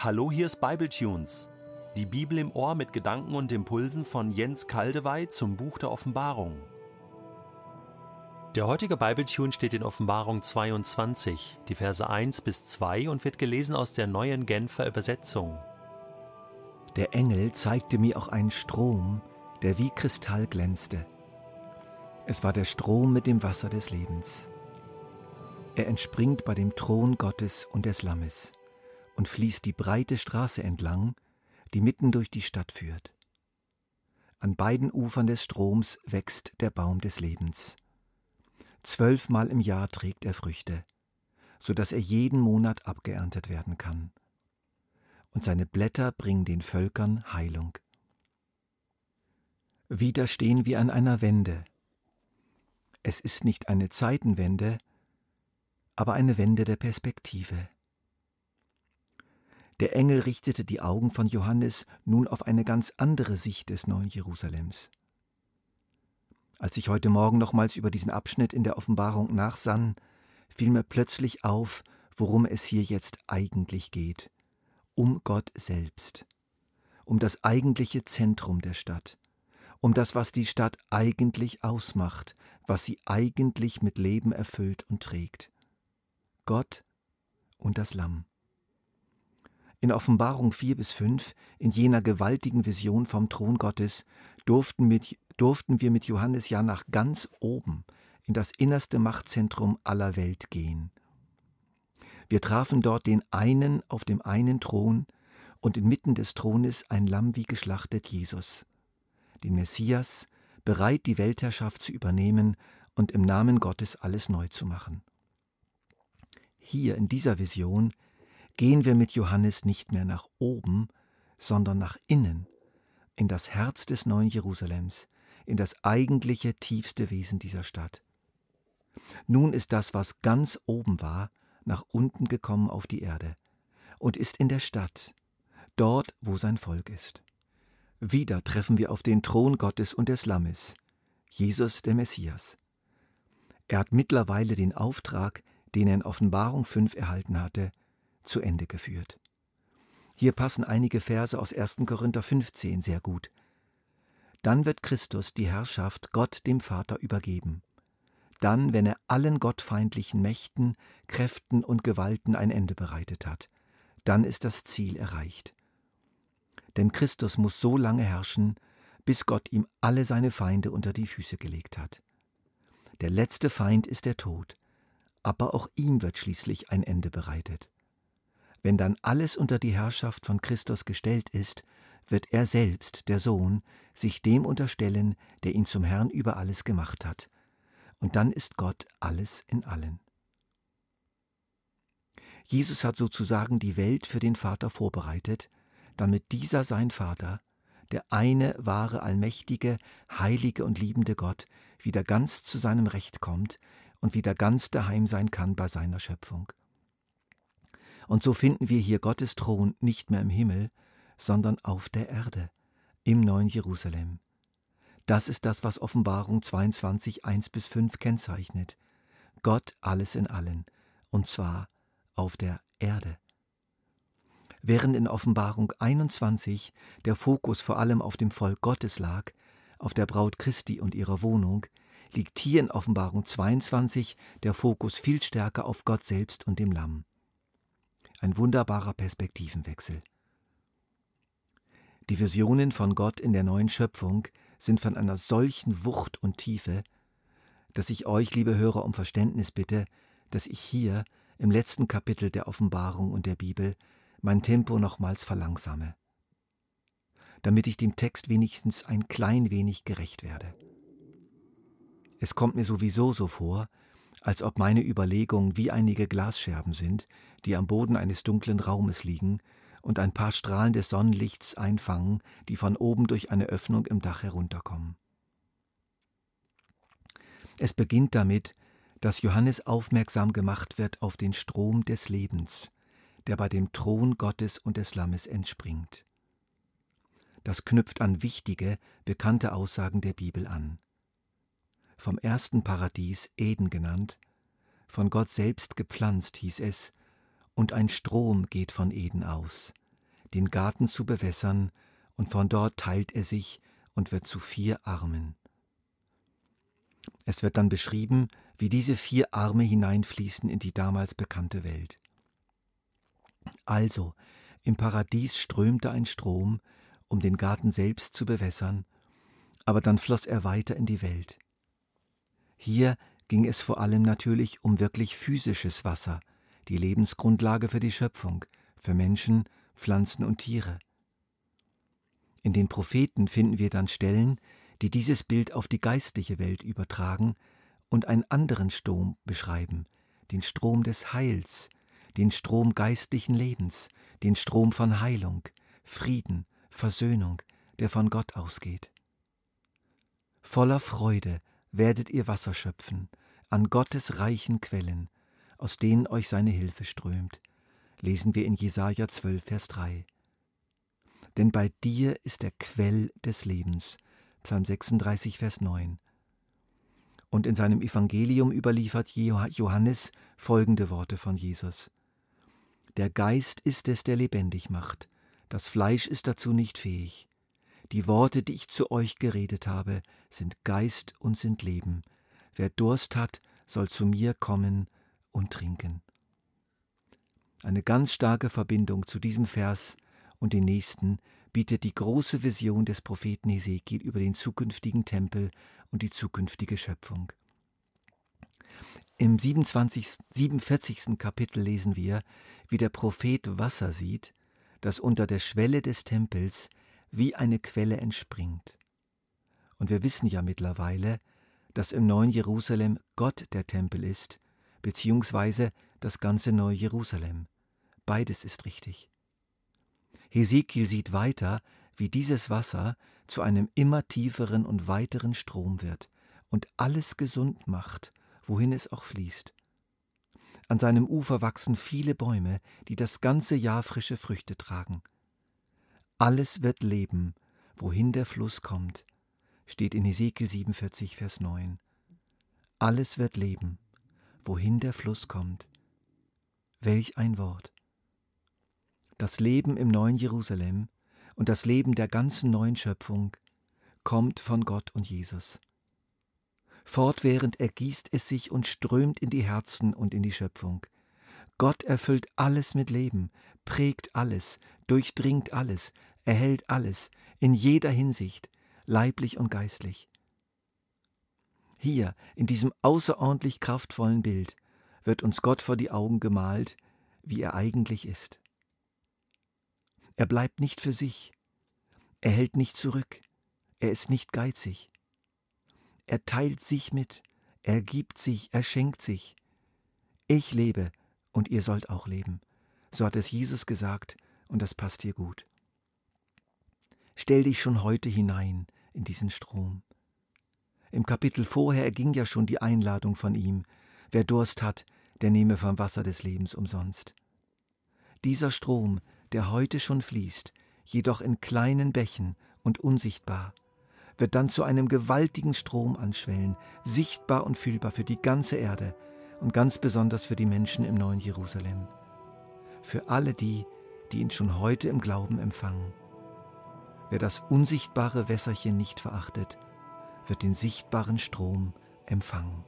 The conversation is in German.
Hallo, hier ist Bibletunes. Die Bibel im Ohr mit Gedanken und Impulsen von Jens Kaldewey zum Buch der Offenbarung. Der heutige Bibletune steht in Offenbarung 22, die Verse 1 bis 2 und wird gelesen aus der neuen Genfer Übersetzung. Der Engel zeigte mir auch einen Strom, der wie Kristall glänzte. Es war der Strom mit dem Wasser des Lebens. Er entspringt bei dem Thron Gottes und des Lammes und fließt die breite Straße entlang, die mitten durch die Stadt führt. An beiden Ufern des Stroms wächst der Baum des Lebens. Zwölfmal im Jahr trägt er Früchte, so dass er jeden Monat abgeerntet werden kann. Und seine Blätter bringen den Völkern Heilung. Wieder stehen wir an einer Wende. Es ist nicht eine Zeitenwende, aber eine Wende der Perspektive. Der Engel richtete die Augen von Johannes nun auf eine ganz andere Sicht des neuen Jerusalems. Als ich heute Morgen nochmals über diesen Abschnitt in der Offenbarung nachsann, fiel mir plötzlich auf, worum es hier jetzt eigentlich geht. Um Gott selbst. Um das eigentliche Zentrum der Stadt. Um das, was die Stadt eigentlich ausmacht, was sie eigentlich mit Leben erfüllt und trägt. Gott und das Lamm in Offenbarung 4 bis 5, in jener gewaltigen Vision vom Thron Gottes, durften, mit, durften wir mit Johannes ja nach ganz oben in das innerste Machtzentrum aller Welt gehen. Wir trafen dort den einen auf dem einen Thron und inmitten des Thrones ein Lamm wie geschlachtet Jesus, den Messias, bereit die Weltherrschaft zu übernehmen und im Namen Gottes alles neu zu machen. Hier in dieser Vision gehen wir mit Johannes nicht mehr nach oben, sondern nach innen, in das Herz des neuen Jerusalems, in das eigentliche tiefste Wesen dieser Stadt. Nun ist das, was ganz oben war, nach unten gekommen auf die Erde und ist in der Stadt, dort, wo sein Volk ist. Wieder treffen wir auf den Thron Gottes und des Lammes, Jesus der Messias. Er hat mittlerweile den Auftrag, den er in Offenbarung 5 erhalten hatte, zu Ende geführt. Hier passen einige Verse aus 1. Korinther 15 sehr gut. Dann wird Christus die Herrschaft Gott dem Vater übergeben. Dann, wenn er allen gottfeindlichen Mächten, Kräften und Gewalten ein Ende bereitet hat, dann ist das Ziel erreicht. Denn Christus muss so lange herrschen, bis Gott ihm alle seine Feinde unter die Füße gelegt hat. Der letzte Feind ist der Tod, aber auch ihm wird schließlich ein Ende bereitet. Wenn dann alles unter die Herrschaft von Christus gestellt ist, wird er selbst, der Sohn, sich dem unterstellen, der ihn zum Herrn über alles gemacht hat. Und dann ist Gott alles in allen. Jesus hat sozusagen die Welt für den Vater vorbereitet, damit dieser sein Vater, der eine wahre, allmächtige, heilige und liebende Gott, wieder ganz zu seinem Recht kommt und wieder ganz daheim sein kann bei seiner Schöpfung. Und so finden wir hier Gottes Thron nicht mehr im Himmel, sondern auf der Erde, im neuen Jerusalem. Das ist das, was Offenbarung 22, 1 bis 5 kennzeichnet. Gott alles in allen, und zwar auf der Erde. Während in Offenbarung 21 der Fokus vor allem auf dem Volk Gottes lag, auf der Braut Christi und ihrer Wohnung, liegt hier in Offenbarung 22 der Fokus viel stärker auf Gott selbst und dem Lamm. Ein wunderbarer Perspektivenwechsel. Die Visionen von Gott in der neuen Schöpfung sind von einer solchen Wucht und Tiefe, dass ich euch, liebe Hörer, um Verständnis bitte, dass ich hier im letzten Kapitel der Offenbarung und der Bibel mein Tempo nochmals verlangsame, damit ich dem Text wenigstens ein klein wenig gerecht werde. Es kommt mir sowieso so vor, als ob meine Überlegungen wie einige Glasscherben sind, die am Boden eines dunklen Raumes liegen und ein paar Strahlen des Sonnenlichts einfangen, die von oben durch eine Öffnung im Dach herunterkommen. Es beginnt damit, dass Johannes aufmerksam gemacht wird auf den Strom des Lebens, der bei dem Thron Gottes und des Lammes entspringt. Das knüpft an wichtige, bekannte Aussagen der Bibel an. Vom ersten Paradies, Eden genannt, von Gott selbst gepflanzt, hieß es, und ein Strom geht von Eden aus, den Garten zu bewässern, und von dort teilt er sich und wird zu vier Armen. Es wird dann beschrieben, wie diese vier Arme hineinfließen in die damals bekannte Welt. Also, im Paradies strömte ein Strom, um den Garten selbst zu bewässern, aber dann floss er weiter in die Welt. Hier ging es vor allem natürlich um wirklich physisches Wasser, die Lebensgrundlage für die Schöpfung, für Menschen, Pflanzen und Tiere. In den Propheten finden wir dann Stellen, die dieses Bild auf die geistliche Welt übertragen und einen anderen Strom beschreiben, den Strom des Heils, den Strom geistlichen Lebens, den Strom von Heilung, Frieden, Versöhnung, der von Gott ausgeht. Voller Freude werdet ihr Wasser schöpfen, an Gottes reichen Quellen, aus denen euch seine Hilfe strömt, lesen wir in Jesaja 12, Vers 3. Denn bei dir ist der Quell des Lebens, Psalm 36, Vers 9. Und in seinem Evangelium überliefert Johannes folgende Worte von Jesus. Der Geist ist es, der lebendig macht, das Fleisch ist dazu nicht fähig. Die Worte, die ich zu euch geredet habe, sind Geist und sind Leben. Wer Durst hat, soll zu mir kommen und trinken. Eine ganz starke Verbindung zu diesem Vers und den nächsten bietet die große Vision des Propheten Hesekiel über den zukünftigen Tempel und die zukünftige Schöpfung. Im 27, 47. Kapitel lesen wir, wie der Prophet Wasser sieht, das unter der Schwelle des Tempels wie eine Quelle entspringt. Und wir wissen ja mittlerweile, dass im neuen Jerusalem Gott der Tempel ist, beziehungsweise das ganze neue Jerusalem. Beides ist richtig. Hesekiel sieht weiter, wie dieses Wasser zu einem immer tieferen und weiteren Strom wird und alles gesund macht, wohin es auch fließt. An seinem Ufer wachsen viele Bäume, die das ganze Jahr frische Früchte tragen. Alles wird leben, wohin der Fluss kommt, steht in Hesekiel 47, Vers 9. Alles wird leben, wohin der Fluss kommt. Welch ein Wort. Das Leben im neuen Jerusalem und das Leben der ganzen neuen Schöpfung kommt von Gott und Jesus. Fortwährend ergießt es sich und strömt in die Herzen und in die Schöpfung. Gott erfüllt alles mit Leben, prägt alles, durchdringt alles, erhält alles, in jeder Hinsicht, leiblich und geistlich. Hier, in diesem außerordentlich kraftvollen Bild, wird uns Gott vor die Augen gemalt, wie er eigentlich ist. Er bleibt nicht für sich, er hält nicht zurück, er ist nicht geizig. Er teilt sich mit, er gibt sich, er schenkt sich. Ich lebe und ihr sollt auch leben. So hat es Jesus gesagt und das passt hier gut. Stell dich schon heute hinein in diesen Strom. Im Kapitel vorher erging ja schon die Einladung von ihm, wer Durst hat, der nehme vom Wasser des Lebens umsonst. Dieser Strom, der heute schon fließt, jedoch in kleinen Bächen und unsichtbar, wird dann zu einem gewaltigen Strom anschwellen, sichtbar und fühlbar für die ganze Erde und ganz besonders für die Menschen im neuen Jerusalem. Für alle die, die ihn schon heute im Glauben empfangen. Wer das unsichtbare Wässerchen nicht verachtet, wird den sichtbaren Strom empfangen.